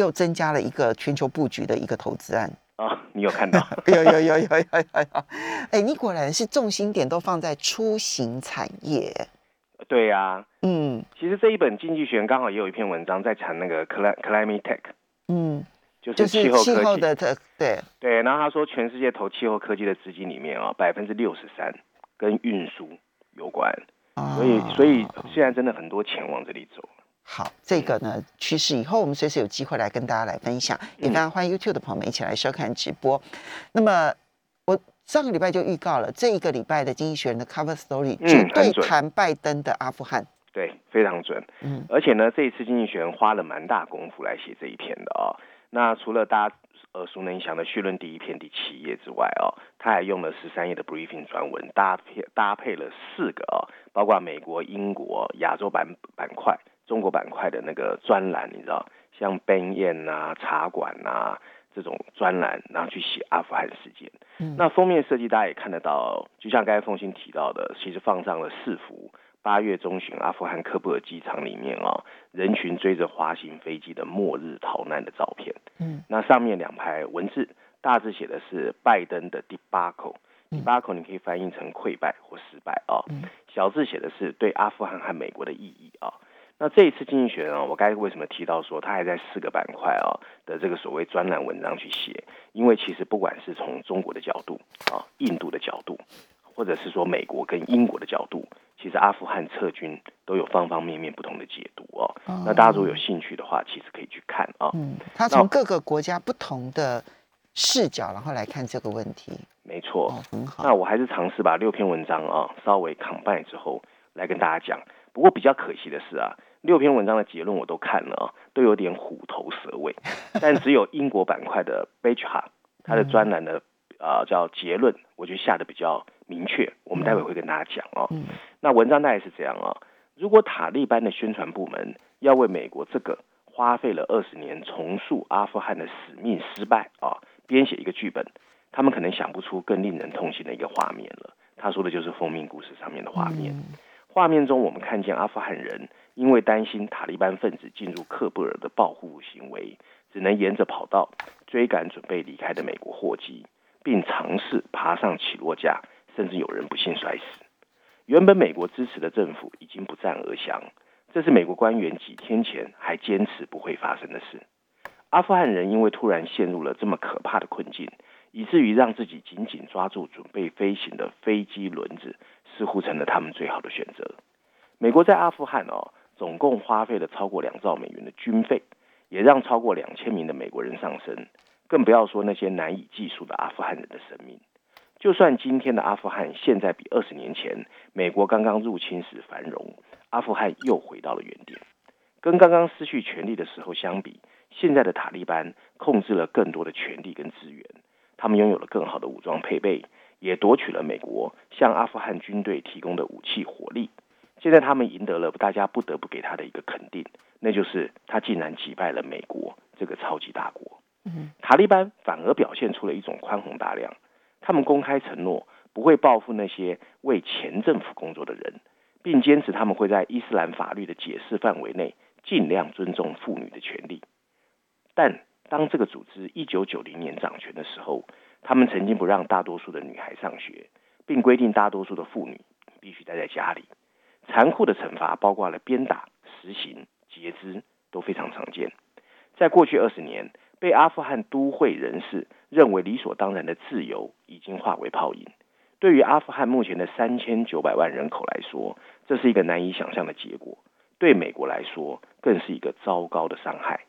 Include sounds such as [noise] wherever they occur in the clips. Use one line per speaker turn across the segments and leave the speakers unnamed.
又增加了一个全球布局的一个投资案。
啊、你有看到？[laughs]
有有有有有有有。哎，你果然是重心点都放在出行产业。
对呀、
嗯
其实这一本《经济学人》刚好也有一篇文章在谈那个 cli- climate tech，
嗯，
就
就是是
气候
气候
科技。
的特对，
对，然后他说，全世界投气候科技的资金里面啊，百分之六十三跟运输有关，所以所以
哦
现在真的很多钱往这里走。
好，这个呢趋势以后我们随时有机会来跟大家来分享，也非常欢迎 YouTube 的朋友们一起来收看直播。那么我上个礼拜就预告了，这一个礼拜的《经济学人》的 Cover Story
嗯
绝对谈拜登的阿富汗。
对，非常准。
嗯
而且呢，这一次《经济学人》花了蛮大功夫来写这一篇的哦。那除了大家耳熟能详的序论第一篇第七页之外哦，他还用了十三页的 briefing 专文搭配搭配了四个哦，包括美国、英国、亚洲板板块、中国板块的那个专栏，你知道，像 Ben 宴啊、茶馆啊、这种专栏，然后去写阿富汗事件。
嗯
那封面设计大家也看得到，就像刚才凤欣提到的，其实放上了四幅八月中旬阿富汗喀布尔机场里面啊、人群追着滑行飞机的末日逃难的照片。
嗯
那上面两排文字，大致写的是拜登的 debacle。
嗯
debacle 你可以翻译成溃败或失败啊、
嗯
小字写的是对阿富汗和美国的意义啊。那这一次经济学人啊，我刚才为什么提到说他还在四个板块啊的这个所谓专栏文章去写？因为其实不管是从中国的角度啊、印度的角度，或者是说美国跟英国的角度，其实阿富汗撤军都有方方面面不同的解读哦。那大家如果有兴趣的话，其实可以去看啊。
嗯，他从各个国家不同的视角，然后来看这个问题。
没错，
哦，很好。
那我还是尝试把六篇文章啊稍微 combine 之后来跟大家讲。不过比较可惜的是啊，六篇文章的结论我都看了啊，都有点虎头蛇尾，[laughs] 但只有英国板块的 b e c h a 他的专栏的啊、叫结论，我觉得下的比较明确。我们待会会跟大家讲哦。
嗯
那文章大概是这样啊，如果塔利班的宣传部门要为美国这个花费了二十年重塑阿富汗的使命失败啊，编写一个剧本，他们可能想不出更令人痛心的一个画面了。他说的就是封面故事上面的画面。
嗯
画面中，我们看见阿富汗人因为担心塔利班分子进入喀布尔的报复行为，只能沿着跑道追赶准备离开的美国货机，并尝试爬上起落架，甚至有人不幸摔死。原本美国支持的政府已经不战而降，这是美国官员几天前还坚持不会发生的事。阿富汗人因为突然陷入了这么可怕的困境，以至于让自己紧紧抓住准备飞行的飞机轮子，似乎成了他们最好的选择。美国在阿富汗哦，总共花费了超过两兆美元的军费，也让超过两千名的美国人丧生，更不要说那些难以计数的阿富汗人的生命。就算今天的阿富汗现在比二十年前美国刚刚入侵时繁荣，阿富汗又回到了原点。跟刚刚失去权力的时候相比，现在的塔利班控制了更多的权力跟资源，他们拥有了更好的武装配备，也夺取了美国向阿富汗军队提供的武器火力。现在他们赢得了大家不得不给他的一个肯定，那就是他竟然击败了美国这个超级大国。
嗯
塔利班反而表现出了一种宽宏大量，他们公开承诺不会报复那些为前政府工作的人，并坚持他们会在伊斯兰法律的解释范围内尽量尊重妇女的权利。但当这个组织一九九零年掌权的时候，他们曾经不让大多数的女孩上学，并规定大多数的妇女必须待在家里。残酷的惩罚包括了鞭打、实行、截肢，都非常常见。在过去二十年，被阿富汗都会人士认为理所当然的自由，已经化为泡影。对于阿富汗目前的三千九百万人口来说，这是一个难以想象的结果；对美国来说，更是一个糟糕的伤害。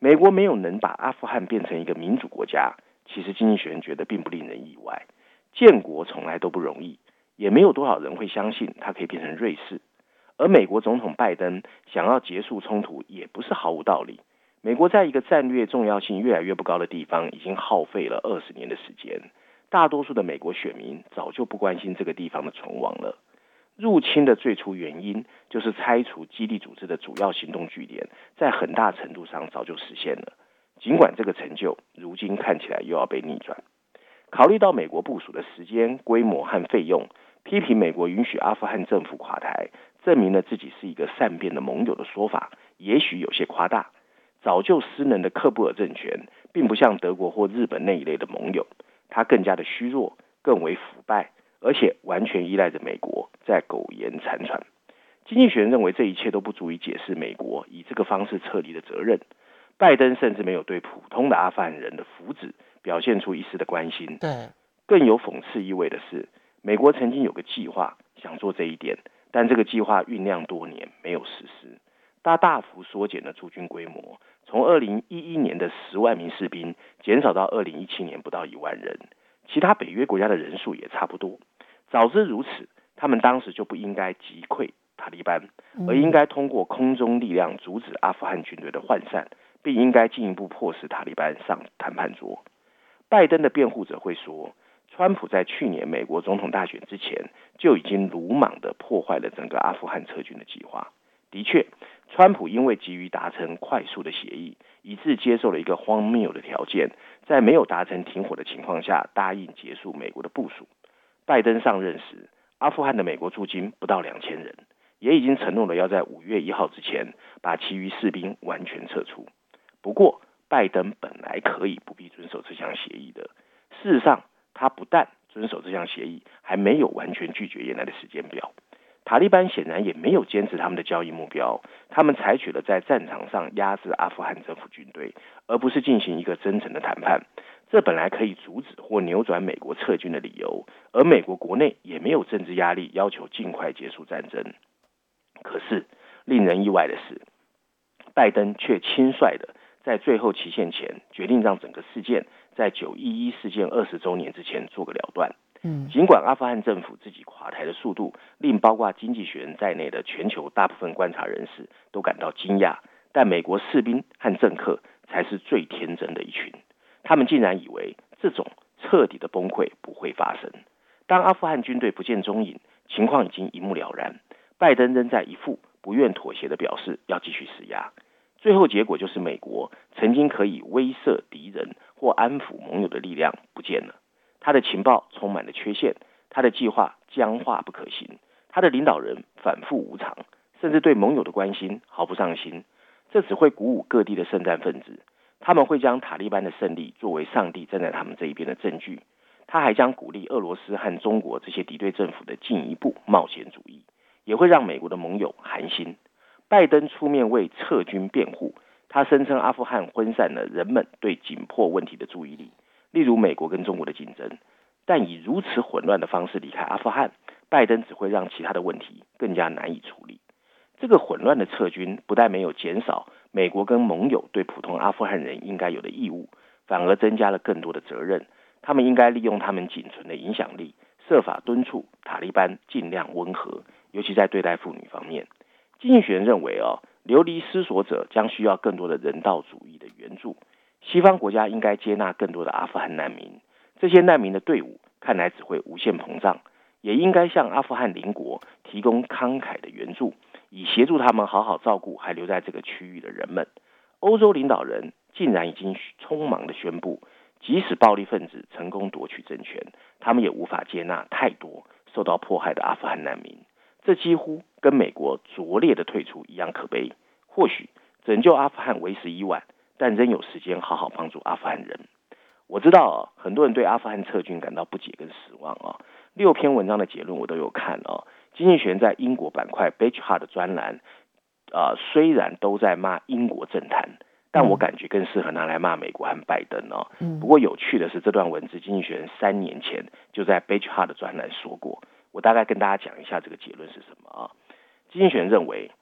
美国没有能把阿富汗变成一个民主国家，其实经济学人觉得并不令人意外。建国从来都不容易，也没有多少人会相信它可以变成瑞士。而美国总统拜登想要结束冲突，也不是毫无道理。美国在一个战略重要性越来越不高的地方，已经耗费了二十年的时间。大多数的美国选民早就不关心这个地方的存亡了。入侵的最初原因就是拆除基地组织的主要行动据点，在很大程度上早就实现了。尽管这个成就如今看起来又要被逆转。考虑到美国部署的时间、规模和费用，批评美国允许阿富汗政府垮台，证明了自己是一个善变的盟友的说法，也许有些夸大。早就失能的克布尔政权，并不像德国或日本那一类的盟友。他更加的虚弱，更为腐败，而且完全依赖着美国在苟延残喘。经济学人认为这一切都不足以解释美国以这个方式撤离的责任。拜登甚至没有对普通的阿富汗人的福祉表现出一丝的关心。
对，
更有讽刺意味的是，美国曾经有个计划想做这一点，但这个计划酝酿多年没有实施，它大幅缩减了驻军规模。从二零一一年的十万名士兵减少到二零一七年不到一万人，其他北约国家的人数也差不多。早知如此，他们当时就不应该击溃塔利班，而应该通过空中力量阻止阿富汗军队的涣散，并应该进一步迫使塔利班上谈判桌。拜登的辩护者会说，川普在去年美国总统大选之前就已经鲁莽的破坏了整个阿富汗撤军的计划。的确。川普因为急于达成快速的协议，以致接受了一个荒谬的条件，在没有达成停火的情况下，答应结束美国的部署。拜登上任时，阿富汗的美国驻军不到两千人，也已经承诺了要在五月一号之前把其余士兵完全撤出。不过，拜登本来可以不必遵守这项协议的。事实上，他不但遵守这项协议，还没有完全拒绝原来的时间表。塔利班显然也没有坚持他们的交易目标，他们采取了在战场上压制阿富汗政府军队，而不是进行一个真诚的谈判。这本来可以阻止或扭转美国撤军的理由，而美国国内也没有政治压力要求尽快结束战争。可是，令人意外的是，拜登却轻率的在最后期限前决定让整个事件在九一一事件二十周年之前做个了断。尽管阿富汗政府自己垮台的速度令包括经济学人在内的全球大部分观察人士都感到惊讶，但美国士兵和政客才是最天真的一群。他们竟然以为这种彻底的崩溃不会发生。当阿富汗军队不见踪影，情况已经一目了然。拜登仍在一副不愿妥协的表示，要继续施压。最后结果就是，美国曾经可以威慑敌人或安抚盟友的力量不见了。他的情报充满了缺陷，他的计划僵化不可行，他的领导人反复无常，甚至对盟友的关心毫不上心。这只会鼓舞各地的圣战分子，他们会将塔利班的胜利作为上帝站在他们这一边的证据。他还将鼓励俄罗斯和中国这些敌对政府的进一步冒险主义，也会让美国的盟友寒心。拜登出面为撤军辩护，他声称阿富汗分散了人们对紧迫问题的注意力。例如美国跟中国的竞争，但以如此混乱的方式离开阿富汗，拜登只会让其他的问题更加难以处理。这个混乱的撤军不但没有减少美国跟盟友对普通阿富汗人应该有的义务，反而增加了更多的责任。他们应该利用他们仅存的影响力，设法敦促塔利班尽量温和，尤其在对待妇女方面。经济学人认为，哦，流离失所者将需要更多的人道主义的援助。西方国家应该接纳更多的阿富汗难民，这些难民的队伍看来只会无限膨胀，也应该向阿富汗邻国提供慷慨的援助，以协助他们好好照顾还留在这个区域的人们。欧洲领导人竟然已经匆忙的宣布，即使暴力分子成功夺取政权，他们也无法接纳太多受到迫害的阿富汗难民。这几乎跟美国拙劣的退出一样可悲。或许拯救阿富汗为时已晚。但仍有时间好好帮助阿富汗人。我知道啊，很多人对阿富汗撤军感到不解跟失望啊。六篇文章的结论我都有看啊。经济学人在英国板块 b e c h h a r 的专栏啊，虽然都在骂英国政坛，但我感觉更适合拿来骂美国和拜登哦。不过有趣的是，这段文字经济学人三年前就在 b e c h h a r 的专栏说过。我大概跟大家讲一下这个结论是什么啊？经济学人认为，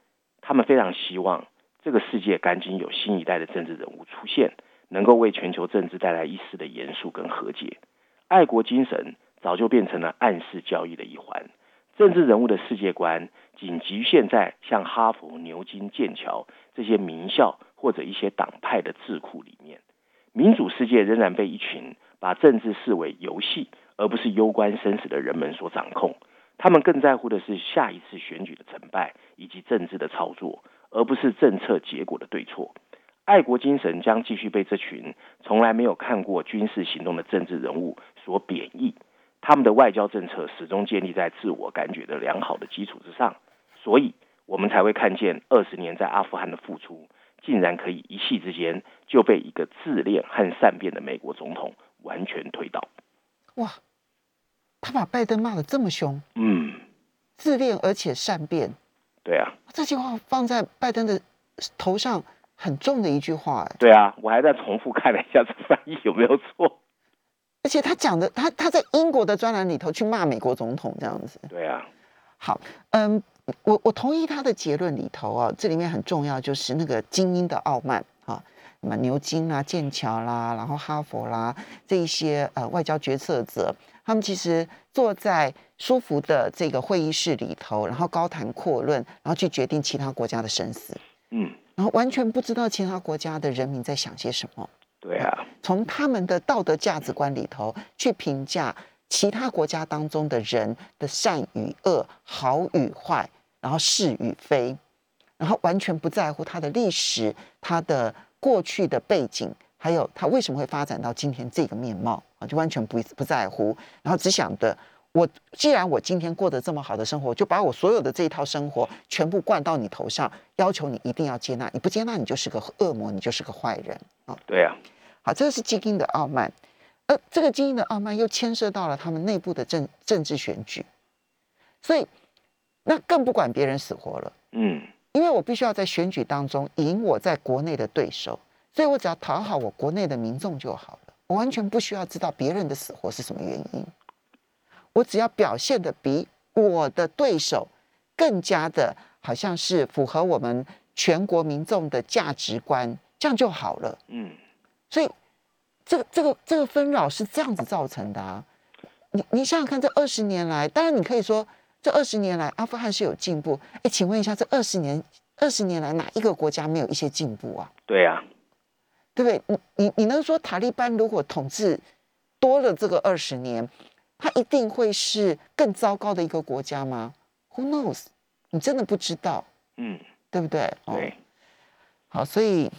他们非常希望。这个世界赶紧有新一代的政治人物出现，能够为全球政治带来一丝的严肃跟和解。爱国精神早就变成了暗示交易的一环。政治人物的世界观仅局限在像哈佛、牛津、剑桥这些名校或者一些党派的智库里面。民主世界仍然被一群把政治视为游戏而不是攸关生死的人们所掌控。他们更在乎的是下一次选举的成败以及政治的操作，而不是政策结果的对错。爱国精神将继续被这群从来没有看过军事行动的政治人物所贬义。他们的外交政策始终建立在自我感觉的良好的基础之上，所以我们才会看见二十年在阿富汗的付出，竟然可以一夕之间就被一个自恋和善变的美国总统完全推倒。
哇！他把拜登骂的这么凶，
嗯，
自恋而且善变，
对啊，
这句话放在拜登的头上很重的一句话，哎，
对啊，我还在重复看了一下这翻译有没有错，
而且他讲的，他他在英国的专栏里头去骂美国总统这样子，
对啊，
好，嗯，我我同意他的结论里头啊，这里面很重要就是那个精英的傲慢啊，什么牛津啦、剑桥啦，然后哈佛啦这一些呃外交决策者。他们其实坐在舒服的这个会议室里头，然后高谈阔论，然后去决定其他国家的生死。
嗯，
然后完全不知道其他国家的人民在想些什么。
对啊，
从他们的道德价值观里头去评价其他国家当中的人的善与恶、好与坏，然后是与非，然后完全不在乎他的历史、他的过去的背景。还有他为什么会发展到今天这个面貌啊？就完全不不在乎，然后只想着我既然我今天过得这么好的生活，就把我所有的这一套生活全部灌到你头上，要求你一定要接纳，你不接纳你就是个恶魔，你就是个坏人啊！
对啊，
好，这个是基因的傲慢，而这个基因的傲慢又牵涉到了他们内部的政政治选举，所以那更不管别人死活了，
嗯，
因为我必须要在选举当中赢我在国内的对手。所以我只要讨好我国内的民众就好了，我完全不需要知道别人的死活是什么原因。我只要表现的比我的对手更加的，好像是符合我们全国民众的价值观，这样就好了。
嗯，
所以这个这个这个纷扰是这样子造成的啊。你你想想看，这二十年来，当然你可以说这二十年来阿富汗是有进步。哎，请问一下，这二十年二十年来哪一个国家没有一些进步啊？
对呀。
对不对？你你你能说塔利班如果统治多了这个二十年，他一定会是更糟糕的一个国家吗？Who knows？你真的不知道，
嗯，
对不对？
对。
好，所以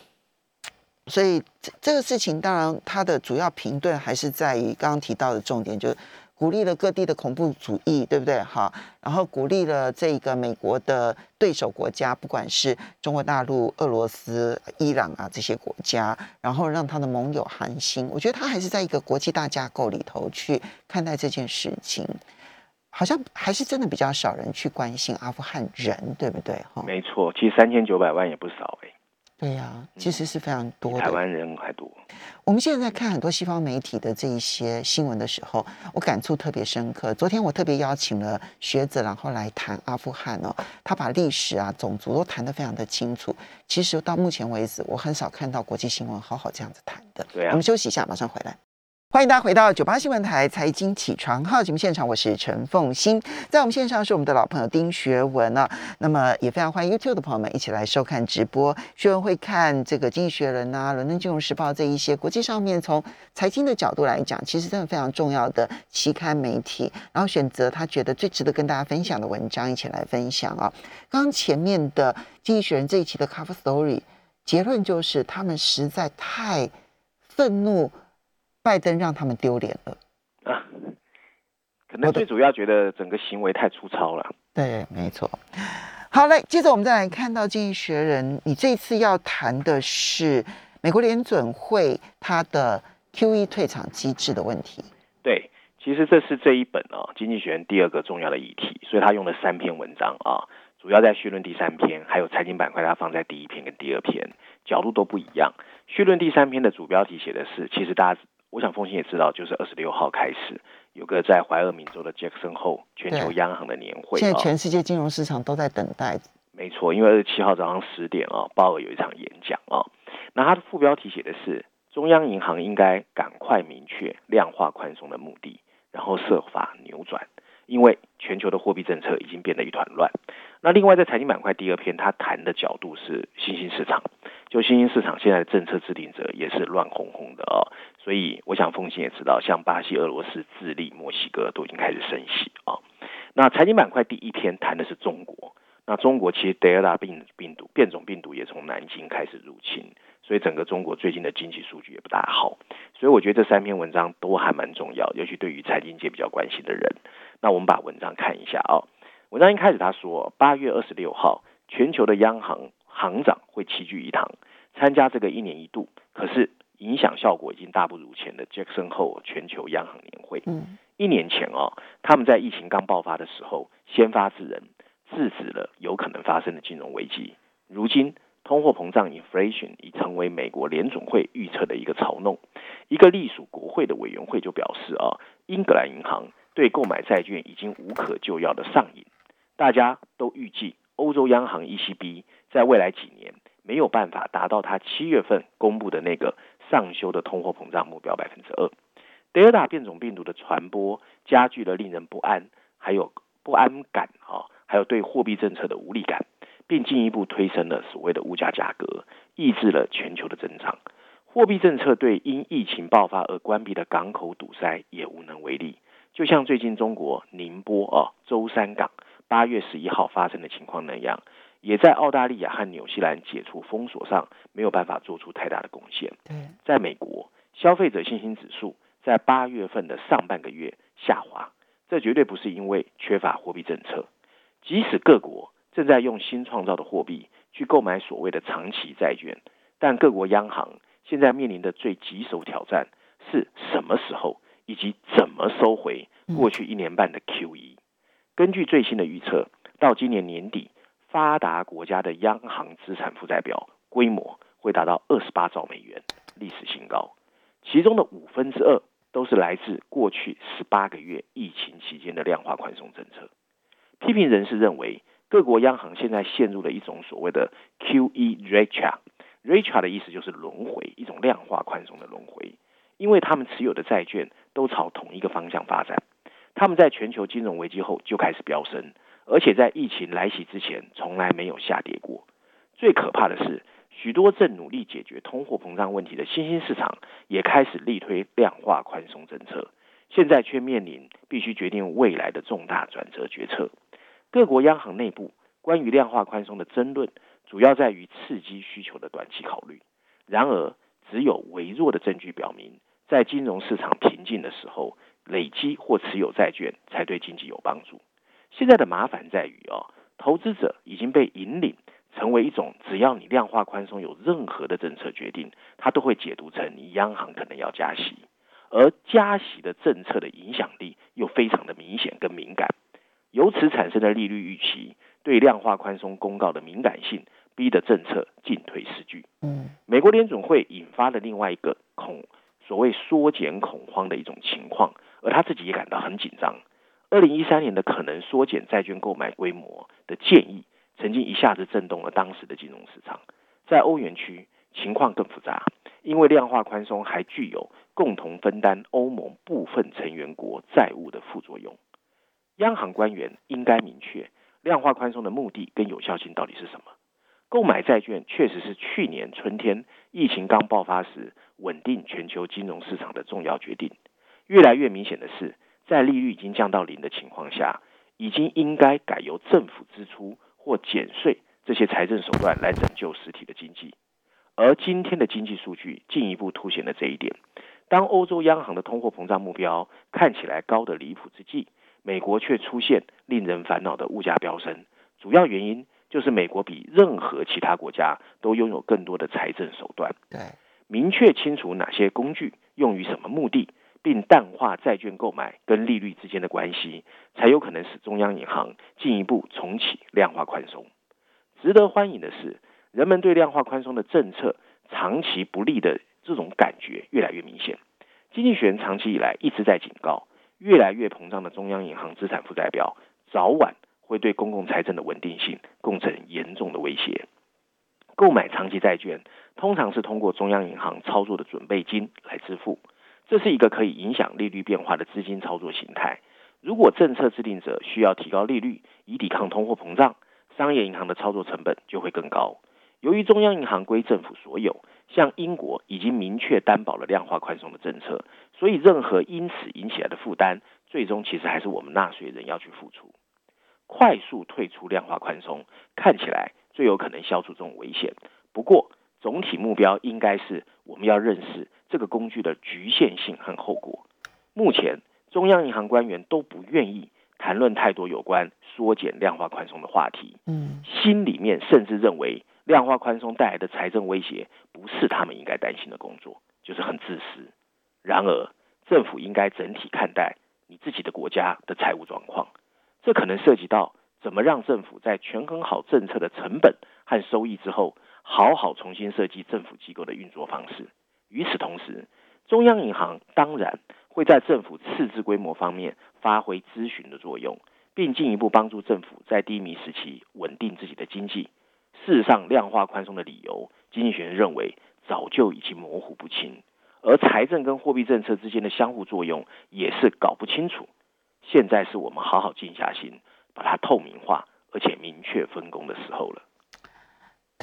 所以这这个事情，当然它的主要评论还是在于刚刚提到的重点，就是。鼓励了各地的恐怖主义，对不对？哈，然后鼓励了这个美国的对手国家，不管是中国大陆、俄罗斯、伊朗啊这些国家，然后让他的盟友寒心。我觉得他还是在一个国际大架构里头去看待这件事情，好像还是真的比较少人去关心阿富汗人，对不对？哈，
没错，其实三千九百万也不少哎。
对呀，其实是非常多的。
台湾人还多。
我们现在在看很多西方媒体的这一些新闻的时候，我感触特别深刻。昨天我特别邀请了学者，然后来谈阿富汗哦，他把历史啊、种族都谈得非常的清楚。其实到目前为止，我很少看到国际新闻好好这样子谈的。
对啊。
我们休息一下，马上回来。欢迎大家回到九八新闻台财经起床号节目现场，我是陈凤欣，在我们线上是我们的老朋友丁学文啊，那么也非常欢迎 YouTube 的朋友们一起来收看直播。学文会看这个《经济学人》啊，《伦敦金融时报》这一些国际上面从财经的角度来讲，其实真的非常重要的期刊媒体，然后选择他觉得最值得跟大家分享的文章一起来分享啊。刚刚前面的《经济学人》这一期的 Cover Story 结论就是他们实在太愤怒。拜登让他们丢脸了啊！
可能最主要觉得整个行为太粗糙了。
对，没错。好嘞，接着我们再来看到《经济学人》，你这次要谈的是美国联准会它的 QE 退场机制的问题。
对，其实这是这一本啊《经济学人》第二个重要的议题，所以他用了三篇文章啊，主要在序论第三篇，还有财经板块，它放在第一篇跟第二篇，角度都不一样。序论第三篇的主标题写的是，其实大家。我想，风信也知道，就是二十六号开始有个在怀俄明州的杰克森后全球央行的年会。
现在全世界金融市场都在等待。
没错，因为二十七号早上十点啊，鲍尔有一场演讲啊。那他的副标题写的是：中央银行应该赶快明确量化宽松的目的，然后设法扭转，因为全球的货币政策已经变得一团乱。那另外在财经板块第二篇，他谈的角度是新兴市场，就新兴市场现在的政策制定者也是乱哄哄的哦。所以我想风信也知道，像巴西、俄罗斯、智利、墨西哥都已经开始升息啊。那财经板块第一篇谈的是中国，那中国其实德尔塔病病毒变种病毒也从南京开始入侵，所以整个中国最近的经济数据也不大好。所以我觉得这三篇文章都还蛮重要，尤其对于财经界比较关心的人。那我们把文章看一下啊。文章一开始他说，八月二十六号，全球的央行行长会齐聚一堂，参加这个一年一度，可是影响效果已经大不如前的 Jackson 后全球央行年会。嗯，一年前哦，他们在疫情刚爆发的时候，先发制人，制止了有可能发生的金融危机。如今，通货膨胀 （inflation） 已成为美国联总会预测的一个嘲弄。一个隶属国会的委员会就表示啊，英格兰银行对购买债券已经无可救药的上瘾。大家都预计，欧洲央行 ECB 在未来几年没有办法达到他七月份公布的那个上修的通货膨胀目标百分之二。德尔塔变种病毒的传播加剧了令人不安，还有不安感啊，还有对货币政策的无力感，并进一步推升了所谓的物价价格，抑制了全球的增长。货币政策对因疫情爆发而关闭的港口堵塞也无能为力。就像最近中国宁波啊舟山港。八月十一号发生的情况那样，也在澳大利亚和纽西兰解除封锁上没有办法做出太大的贡献。在美国，消费者信心指数在八月份的上半个月下滑，这绝对不是因为缺乏货币政策。即使各国正在用新创造的货币去购买所谓的长期债券，但各国央行现在面临的最棘手挑战是什么时候以及怎么收回过去一年半的 QE。根据最新的预测，到今年年底，发达国家的央行资产负债表规模会达到二十八兆美元，历史新高。其中的五分之二都是来自过去十八个月疫情期间的量化宽松政策。批评人士认为，各国央行现在陷入了一种所谓的 QE retro，retro 的意思就是轮回，一种量化宽松的轮回，因为他们持有的债券都朝同一个方向发展。他们在全球金融危机后就开始飙升，而且在疫情来袭之前从来没有下跌过。最可怕的是，许多正努力解决通货膨胀问题的新兴市场也开始力推量化宽松政策，现在却面临必须决定未来的重大转折决策。各国央行内部关于量化宽松的争论，主要在于刺激需求的短期考虑。然而，只有微弱的证据表明，在金融市场平静的时候。累积或持有债券才对经济有帮助。现在的麻烦在于哦，投资者已经被引领成为一种，只要你量化宽松有任何的政策决定，他都会解读成你央行可能要加息，而加息的政策的影响力又非常的明显跟敏感，由此产生的利率预期对量化宽松公告的敏感性，逼得政策进退失据。嗯，美国联总会引发了另外一个恐所谓缩减恐慌的一种情况。而他自己也感到很紧张。二零一三年的可能缩减债券购买规模的建议，曾经一下子震动了当时的金融市场。在欧元区，情况更复杂，因为量化宽松还具有共同分担欧盟部分成员国债务的副作用。央行官员应该明确量化宽松的目的跟有效性到底是什么。购买债券确实是去年春天疫情刚爆发时稳定全球金融市场的重要决定。越来越明显的是，在利率已经降到零的情况下，已经应该改由政府支出或减税这些财政手段来拯救实体的经济。而今天的经济数据进一步凸显了这一点。当欧洲央行的通货膨胀目标看起来高的离谱之际，美国却出现令人烦恼的物价飙升。主要原因就是美国比任何其他国家都拥有更多的财政手段。
对，
明确清楚哪些工具用于什么目的。并淡化债券购买跟利率之间的关系，才有可能使中央银行进一步重启量化宽松。值得欢迎的是，人们对量化宽松的政策长期不利的这种感觉越来越明显。经济学人长期以来一直在警告，越来越膨胀的中央银行资产负债表，早晚会对公共财政的稳定性构成严重的威胁。购买长期债券通常是通过中央银行操作的准备金来支付。这是一个可以影响利率变化的资金操作形态。如果政策制定者需要提高利率以抵抗通货膨胀，商业银行的操作成本就会更高。由于中央银行归政府所有，像英国已经明确担保了量化宽松的政策，所以任何因此引起来的负担，最终其实还是我们纳税人要去付出。快速退出量化宽松，看起来最有可能消除这种危险。不过，总体目标应该是我们要认识这个工具的局限性和后果。目前，中央银行官员都不愿意谈论太多有关缩减量化宽松的话题。
嗯，
心里面甚至认为量化宽松带来的财政威胁不是他们应该担心的工作，就是很自私。然而，政府应该整体看待你自己的国家的财务状况，这可能涉及到怎么让政府在权衡好政策的成本和收益之后，好好重新设计政府机构的运作方式。与此同时，中央银行当然会在政府赤字规模方面发挥咨询的作用，并进一步帮助政府在低迷时期稳定自己的经济。事实上，量化宽松的理由，经济学人认为早就已经模糊不清，而财政跟货币政策之间的相互作用也是搞不清楚。现在是我们好好静下心，把它透明化，而且明确分工的时候了。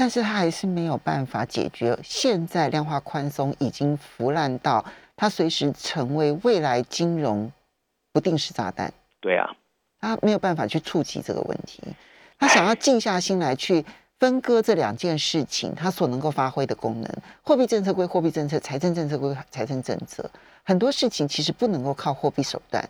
但是他还是没有办法解决现在量化宽松已经腐烂到它随时成为未来金融不定时炸弹。
对啊，
他没有办法去触及这个问题，他想要静下心来去分割这两件事情，他所能够发挥的功能。货币政策归货币政策，财政政策归财政政策，很多事情其实不能够靠货币手段。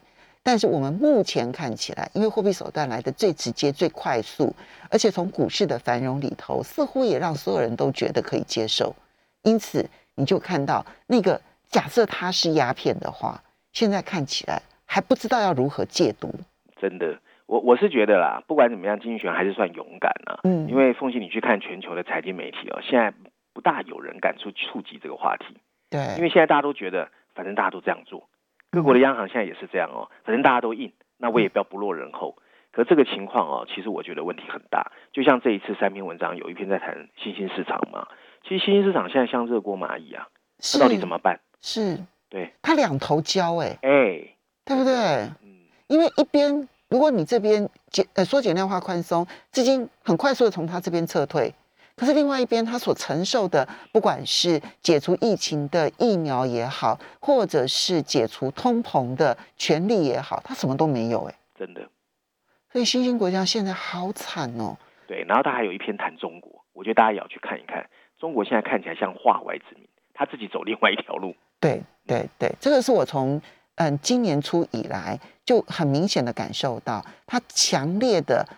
但是我们目前看起来，因为货币手段来的最直接、最快速，而且从股市的繁荣里头，似乎也让所有人都觉得可以接受。因此，你就看到那个假设它是鸦片的话，现在看起来还不知道要如何戒毒。
真的，我我是觉得啦，不管怎么样，经济学还是算勇敢啊。
嗯
因为凤信，你去看全球的财经媒体哦，现在不大有人敢去触及这个话题，
对，
因为现在大家都觉得，反正大家都这样做，各国的央行现在也是这样哦，反正大家都印，那我也不要不落人后。可这个情况哦，其实我觉得问题很大。就像这一次三篇文章，有一篇在谈新兴市场嘛，其实新兴市场现在像热锅蚂蚁啊，
是
那到底怎么办？
是
对，
它两头焦哎、
哎，
对不对？
嗯，
因为一边如果你这边减呃缩减量化宽松，资金很快速的从它这边撤退，可是另外一边他所承受的，不管是解除疫情的疫苗也好，或者是解除通膨的权利也好，他什么都没有哎、
真的
所以新兴国家现在好惨哦。
对。然后他还有一篇谈中国，我觉得大家也要去看一看，中国现在看起来像化外之民，他自己走另外一条路。
对对对，这个是我从嗯今年初以来就很明显的感受到，他强烈的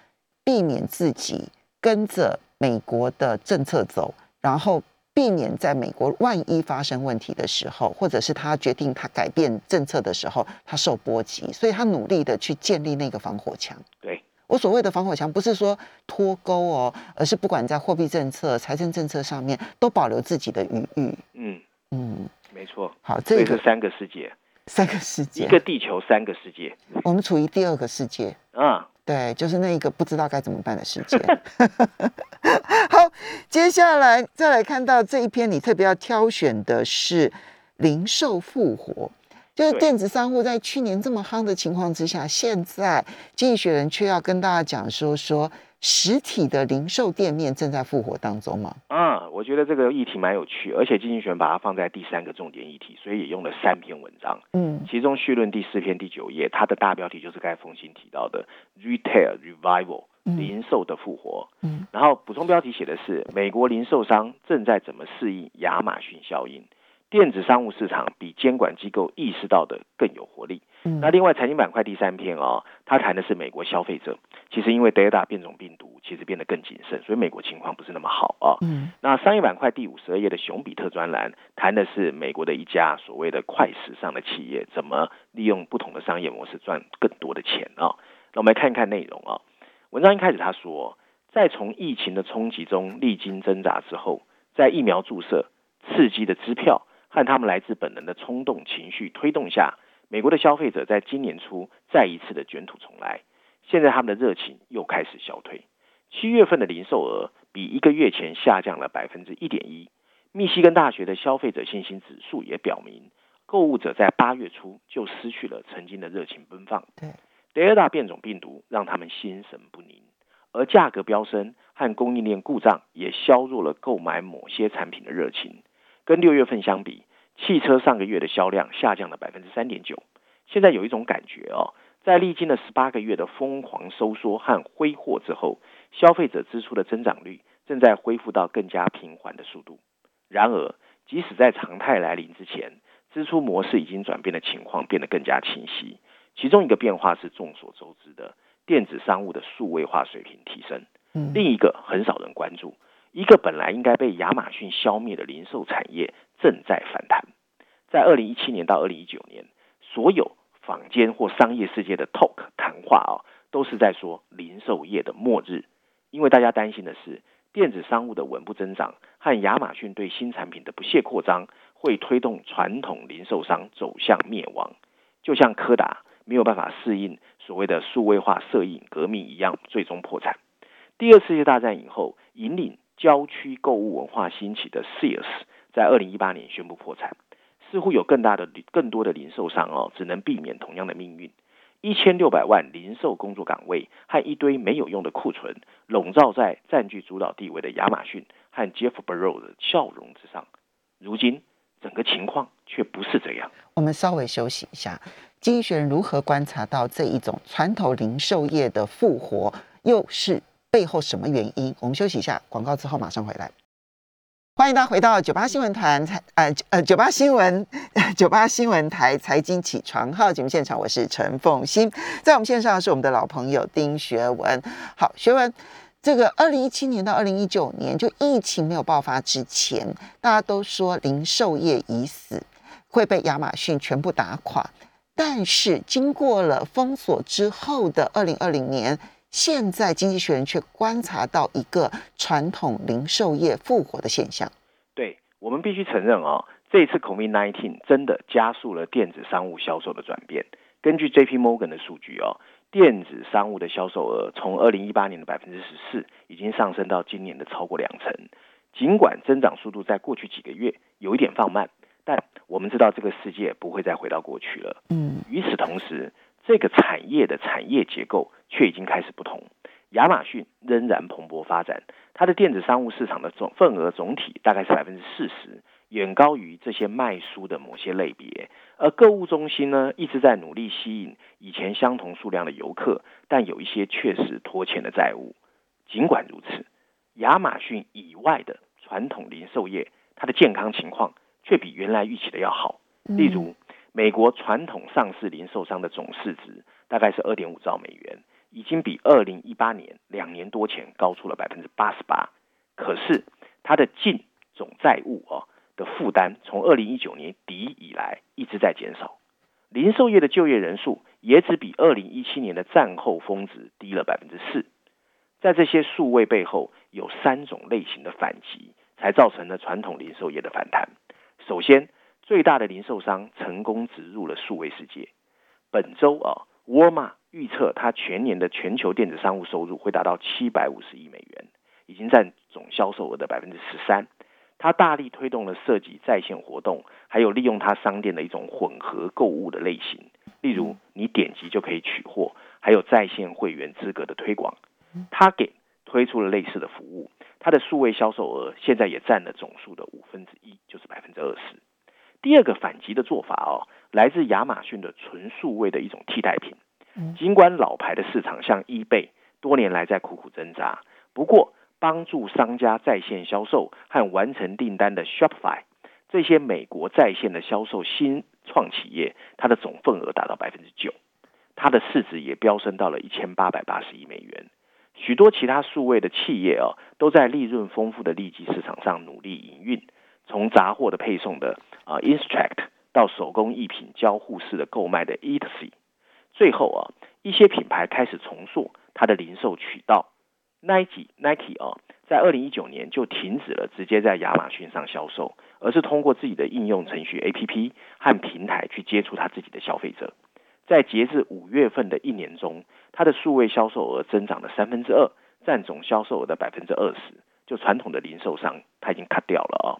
避免自己跟着美国的政策走，然后避免在美国万一发生问题的时候，或者是他决定他改变政策的时候，他受波及，所以他努力的去建立那个防火墙。
对，
我所谓的防火墙，不是说脱钩哦，而是不管在货币政策、财政政策上面，都保留自己的余裕。
嗯，
嗯，
没错。
好，这个
是三个世界，
三个世界
一
界，
个地球，三个世界
我们处于第二个世界，
啊。
对，就是那一个不知道该怎么办的世界。[laughs] 好，接下来再来看到这一篇，你特别要挑选的是零售复活，就是
对
电子商务在去年这么夯的情况之下，现在经济学人却要跟大家讲说说实体的零售店面正在复活当中嘛？
嗯，我觉得这个议题蛮有趣，而且经济学把它放在第三个重点议题，所以也用了三篇文章。
嗯
其中序论第四篇第九页，它的大标题就是该冯鑫提到的 “Retail Revival”，
嗯
零售的复活。
嗯
然后补充标题写的是美国零售商正在怎么适应亚马逊效应，电子商务市场比监管机构意识到的更有活力。
嗯
那另外财经板块第三篇哦，它谈的是美国消费者，其实因为 Delta 变种病毒，其实变得更谨慎，所以美国情况不是那么好啊。
嗯
那商业板块第五十二页的熊比特专栏谈的是美国的一家所谓的快时尚的企业怎么利用不同的商业模式赚更多的钱啊。那我们来看一看内容啊。文章一开始他说，在从疫情的冲击中历经挣扎之后，在疫苗注射、刺激的支票和他们来自本能的冲动情绪推动下，美国的消费者在今年初再一次的卷土重来。现在他们的热情又开始消退。七月份的零售额比一个月前下降了百分之一点一。密西根大学的消费者信心指数也表明，购物者在八月初就失去了曾经的热情奔放。
对
德尔塔变种病毒让他们心神不宁，而价格飙升和供应链故障也削弱了购买某些产品的热情。跟六月份相比，汽车上个月的销量下降了百分之三点九。现在有一种感觉哦，在历经了十八个月的疯狂收缩和挥霍之后，消费者支出的增长率正在恢复到更加平缓的速度。然而，即使在常态来临之前，支出模式已经转变的情况变得更加清晰。其中一个变化是众所周知的电子商务的数位化水平提升。另一个很少人关注，一个本来应该被亚马逊消灭的零售产业正在反弹。在二零一七年到二零一九年，所有坊间或商业世界的 talk 谈话啊，都是在说零售业的末日，因为大家担心的是电子商务的稳步增长和亚马逊对新产品的不懈扩张，会推动传统零售商走向灭亡，就像柯达。没有办法适应所谓的数位化摄影革命一样，最终破产。第二次世界大战以后，引领郊区购物文化兴起的 Sears 在二零一八年宣布破产。似乎有更大的、更多的零售商哦，只能避免同样的命运。一千六百万零售工作岗位和一堆没有用的库存，笼罩在占据主导地位的亚马逊和 Jeff Bezos 的笑容之上。如今，整个情况却不是这样。
我们稍微休息一下。经济学人如何观察到这一种传统零售业的复活，又是背后什么原因？我们休息一下，广告之后马上回来。欢迎大家回到九八新闻团财呃呃九八新闻 [laughs] 九八新闻台财经起床号节目现场，我是陈凤欣，在我们线上是我们的老朋友丁学文。好，学文，这个二零一七年到二零一九年，就疫情没有爆发之前，大家都说零售业已死，会被亚马逊全部打垮。但是经过了封锁之后的二零二零年，现在经济学人却观察到一个传统零售业复活的现象。
对我们必须承认啊，这一次 COVID-19 真的加速了电子商务销售的转变。根据 J.P. Morgan 的数据哦，电子商务的销售额从二零一八年的百分之十四，已经上升到今年的超过两成。尽管增长速度在过去几个月有一点放慢。但我们知道，这个世界不会再回到过去了。嗯，与此同时，这个产业的产业结构却已经开始不同。亚马逊仍然蓬勃发展，它的电子商务市场的总份额总体大概是百分之四十，远高于这些卖书的某些类别。而购物中心呢，一直在努力吸引以前相同数量的游客，但有一些确实拖欠的债务。尽管如此，亚马逊以外的传统零售业，它的健康情况。却比原来预期的要好。例如，美国传统上市零售商的总市值大概是二点五兆美元，已经比二零一八年两年多前高出了百分之八十八。可是，它的净总债务啊的负担从二零一九年底以来一直在减少。零售业的就业人数也只比二零一七年的战后峰值低了百分之四。在这些数位背后，有三种类型的反击，才造成了传统零售业的反弹。首先，最大的零售商成功植入了数位世界。本周啊，沃尔玛预测它全年的全球电子商务收入会达到七百五十亿美元，已经占总销售额的百分之十三。它大力推动了设计在线活动，还有利用它商店的一种混合购物的类型，例如你点击就可以取货，还有在线会员资格的推广。它给推出了类似的服务。它的数位销售额现在也占了总数的五分之一，就是百分之二十。第二个反击的做法哦，来自亚马逊的纯数位的一种替代品。尽管老牌的市场像 eBay 多年来在苦苦挣扎，不过帮助商家在线销售和完成订单的 Shopify 这些美国在线的销售新创企业，它的总份额达到百分之九，它的市值也飙升到了一千八百八十亿美元。许多其他数位的企业啊，都在利润丰富的利基市场上努力营运。从杂货的配送的啊 Instruct 到手工艺品交互式的购买的 Etsy，最后啊，一些品牌开始重塑它的零售渠道。Nike Nike 啊，在二零一九年就停止了直接在亚马逊上销售，而是通过自己的应用程序 APP 和平台去接触他自己的消费者。在截至五月份的一年中，它的数位销售额增长了三分之二，占总销售额的百分之二十。就传统的零售商，它已经 cut 掉了啊。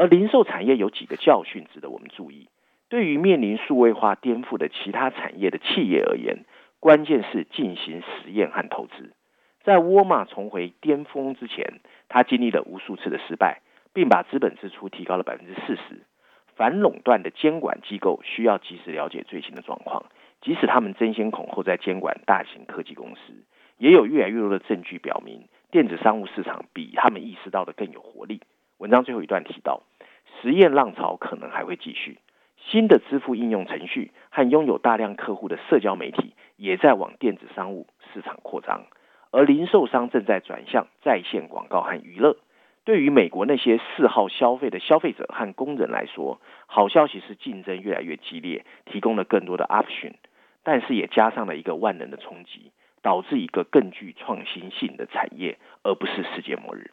而零售产业有几个教训值得我们注意。对于面临数位化颠覆的其他产业的企业而言，关键是进行实验和投资。在沃尔玛重回巅峰之前，他经历了无数次的失败，并把资本支出提高了百分之四十。反垄断的监管机构需要及时了解最新的状况，即使他们争先恐后在监管大型科技公司，也有越来越多的证据表明，电子商务市场比他们意识到的更有活力。文章最后一段提到，实验浪潮可能还会继续，新的支付应用程序和拥有大量客户的社交媒体也在往电子商务市场扩张，而零售商正在转向在线广告和娱乐。对于美国那些嗜好消费的消费者和工人来说，好消息是竞争越来越激烈，提供了更多的 option，但是也加上了一个万能的冲击，导致一个更具创新性的产业，而不是世界末日。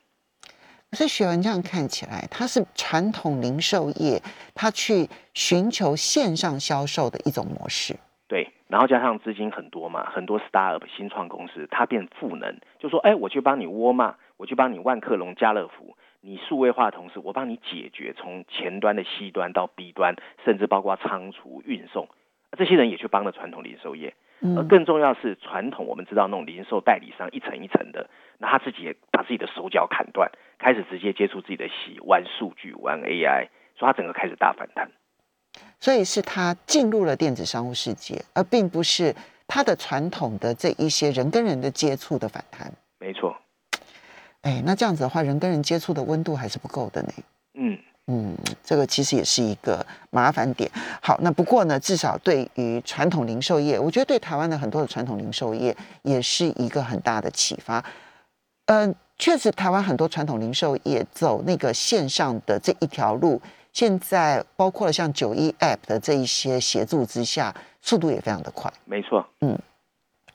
可是学文这样看起来，它是传统零售业，它去寻求线上销售的一种模式。
对，然后加上资金很多嘛，很多 startup 新创公司，它变赋能，就说，哎，我去帮你沃嘛。我去帮你万客隆、家乐福，你数位化的同时，我帮你解决从前端的 C 端到 B 端，甚至包括仓储、运送，这些人也去帮了传统零售业。而更重要是，传统我们知道那种零售代理商一层一层的，那他自己也把自己的手脚砍断，开始直接接触自己的洗玩数据、玩 AI，所以他整个开始大反弹。
所以是他进入了电子商务世界，而并不是他的传统的这一些人跟人的接触的反弹。
没错。
哎，那这样子的话，人跟人接触的温度还是不够的呢。
嗯
嗯，这个其实也是一个麻烦点。好，那不过呢，至少对于传统零售业，我觉得对台湾的很多的传统零售业也是一个很大的启发。嗯，确实，台湾很多传统零售业走那个线上的这一条路，现在包括了像九一 App 的这一些协助之下，速度也非常的快。
没错，嗯。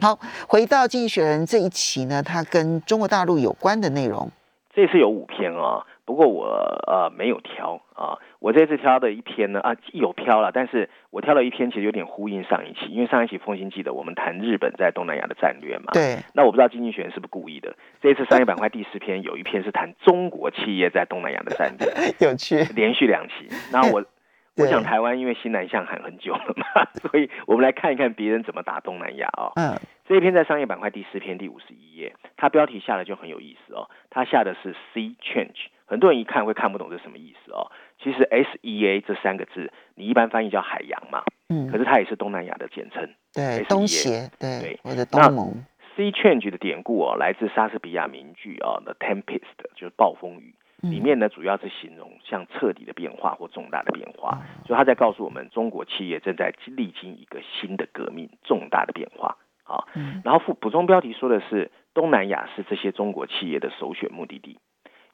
好，回到《经济学人》这一期呢，它跟中国大陆有关的内容，
这次有五篇啊，不过我呃没有挑啊，我这次挑的一篇呢啊有挑了，但是我挑了一篇其实有点呼应上一期，因为上一期风行记得我们谈日本在东南亚的战略嘛，
对，
那我不知道经济学人是不是故意的，这一次商业板块第四篇有一篇是谈中国企业在东南亚的战略，[laughs]
有趣，
连续两期，那我。[laughs] 我想台湾因为西南向喊很久了嘛，[laughs] 所以我们来看一看别人怎么打东南亚哦。嗯，这一篇在商业板块第四篇第五十一页，它标题下的就很有意思哦。它下的是 Sea Change，很多人一看会看不懂这什么意思哦。其实 S E A 这三个字，你一般翻译叫海洋嘛，嗯，可是它也是东南亚的简称。
对，东协，对，或者东盟。
Sea Change 的典故哦，来自莎士比亚名句哦，《The Tempest》就是暴风雨。里面呢，主要是形容像彻底的变化或重大的变化，所以他在告诉我们，中国企业正在历经一个新的革命，重大的变化。好，然后附补充标题说的是，东南亚是这些中国企业的首选目的地。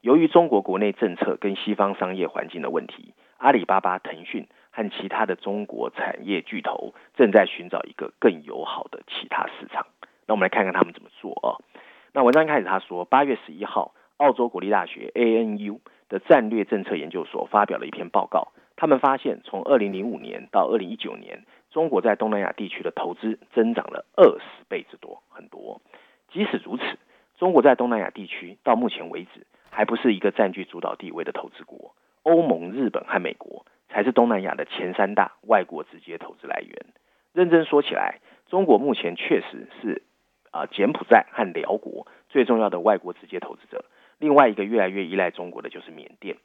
由于中国国内政策跟西方商业环境的问题，阿里巴巴、腾讯和其他的中国产业巨头正在寻找一个更友好的其他市场。那我们来看看他们怎么做啊？那文章一开始他说，八月十一号。澳洲国立大学 ANU 的战略政策研究所发表了一篇报告，他们发现，从二零零五年到二零一九年，中国在东南亚地区的投资增长了二十倍之多，很多。即使如此，中国在东南亚地区到目前为止还不是一个占据主导地位的投资国，欧盟、日本和美国才是东南亚的前三大外国直接投资来源。认真说起来，中国目前确实是啊柬埔寨和辽国最重要的外国直接投资者。另外一个越来越依赖中国的就是缅甸。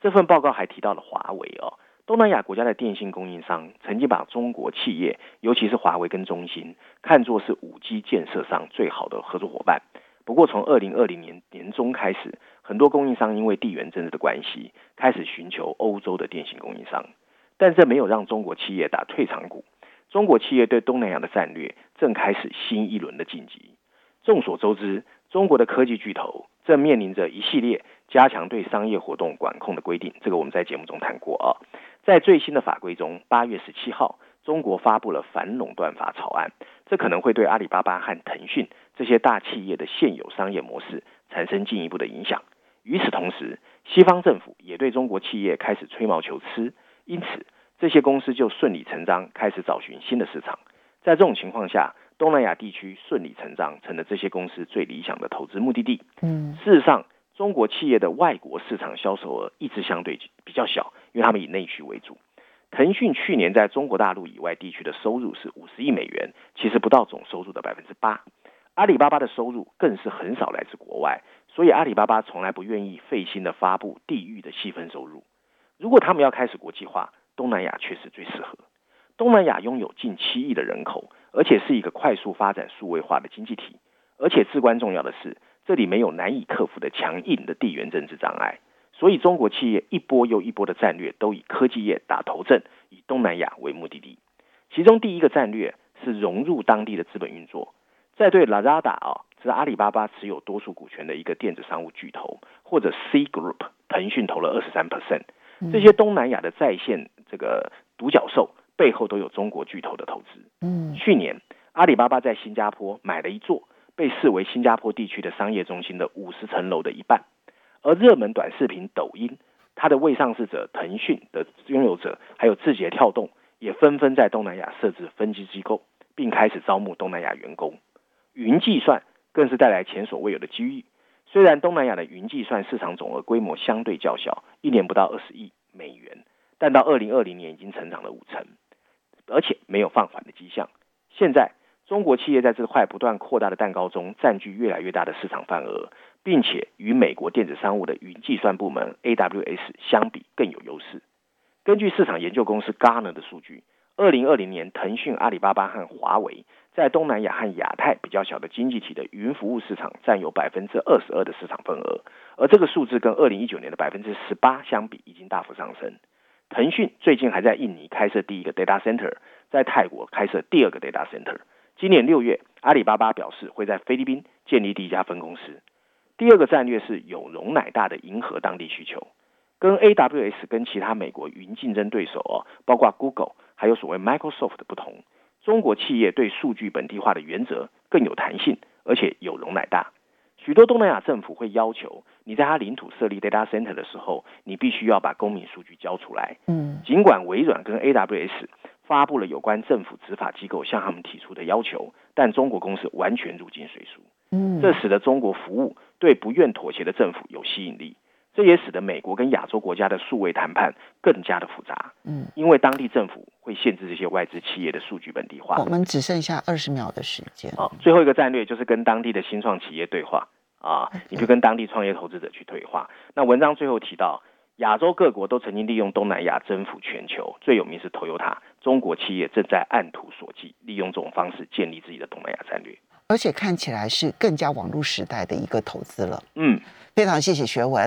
这份报告还提到了华为哦，东南亚国家的电信供应商曾经把中国企业，尤其是华为跟中兴，看作是五 G 建设上最好的合作伙伴。不过，从二零二零年年中开始，很多供应商因为地缘政治的关系，开始寻求欧洲的电信供应商。但这没有让中国企业打退场鼓。中国企业对东南亚的战略正开始新一轮的晋级。众所周知，中国的科技巨头。正面临着一系列加强对商业活动管控的规定，这个我们在节目中谈过啊。在最新的法规中，八月十七号，中国发布了反垄断法草案，这可能会对阿里巴巴和腾讯这些大企业的现有商业模式产生进一步的影响。与此同时，西方政府也对中国企业开始吹毛求疵，因此这些公司就顺理成章开始找寻新的市场。在这种情况下，东南亚地区顺理成章成了这些公司最理想的投资目的地。嗯，事实上，中国企业的外国市场销售额一直相对比较小，因为他们以内需为主。腾讯去年在中国大陆以外地区的收入是五十亿美元，其实不到总收入的百分之八。阿里巴巴的收入更是很少来自国外，所以阿里巴巴从来不愿意费心的发布地域的细分收入。如果他们要开始国际化，东南亚确实最适合。东南亚拥有近七亿的人口，而且是一个快速发展数位化的经济体，而且至关重要的是，这里没有难以克服的强硬的地缘政治障碍。所以，中国企业一波又一波的战略都以科技业打头阵，以东南亚为目的地。其中第一个战略是融入当地的资本运作。在对 Lazada 啊，是阿里巴巴持有多数股权的一个电子商务巨头，或者 C Group，腾讯投了二十三 percent，这些东南亚的在线这个独角兽背后都有中国巨头的投资。嗯，去年阿里巴巴在新加坡买了一座被视为新加坡地区的商业中心的五十层楼的一半，而热门短视频抖音，它的未上市者腾讯的拥有者还有字节跳动也纷纷在东南亚设置分支机构，并开始招募东南亚员工。云计算更是带来前所未有的机遇。虽然东南亚的云计算市场总额规模相对较小，一年不到二十亿美元，但到二零二零年已经成长了五成，而且没有放缓的迹象。现在，中国企业在这块不断扩大的蛋糕中占据越来越大的市场份额，并且与美国电子商务的云计算部门 AWS 相比更有优势。根据市场研究公司 Gartner 的数据，二零二零年，腾讯、阿里巴巴和华为。在东南亚和亚太比较小的经济体的云服务市场占有百分之二十二的市场份额，而这个数字跟二零一九年的百分之十八相比，已经大幅上升。腾讯最近还在印尼开设第一个 data center，在泰国开设第二个 data center。今年六月，阿里巴巴表示会在菲律宾建立第一家分公司。第二个战略是有容乃大的迎合当地需求，跟 AWS 跟其他美国云竞争对手哦，包括 Google 还有所谓 Microsoft 的不同。中国企业对数据本地化的原则更有弹性，而且有容乃大。许多东南亚政府会要求你在他领土设立 data center 的时候，你必须要把公民数据交出来。嗯，尽管微软跟 AWS 发布了有关政府执法机构向他们提出的要求，但中国公司完全入境随俗。嗯，这使得中国服务对不愿妥协的政府有吸引力。这也使得美国跟亚洲国家的数位谈判更加的复杂，嗯，因为当地政府会限制这些外资企业的数据本地化。
我们只剩下二十秒的时间。
啊，最后一个战略就是跟当地的新创企业对话啊，你就跟当地创业投资者去对话。那文章最后提到，亚洲各国都曾经利用东南亚征服全球，最有名是 Toyota，中国企业正在按图索骥，利用这种方式建立自己的东南亚战略，
而且看起来是更加网络时代的一个投资了。嗯，非常谢谢学文。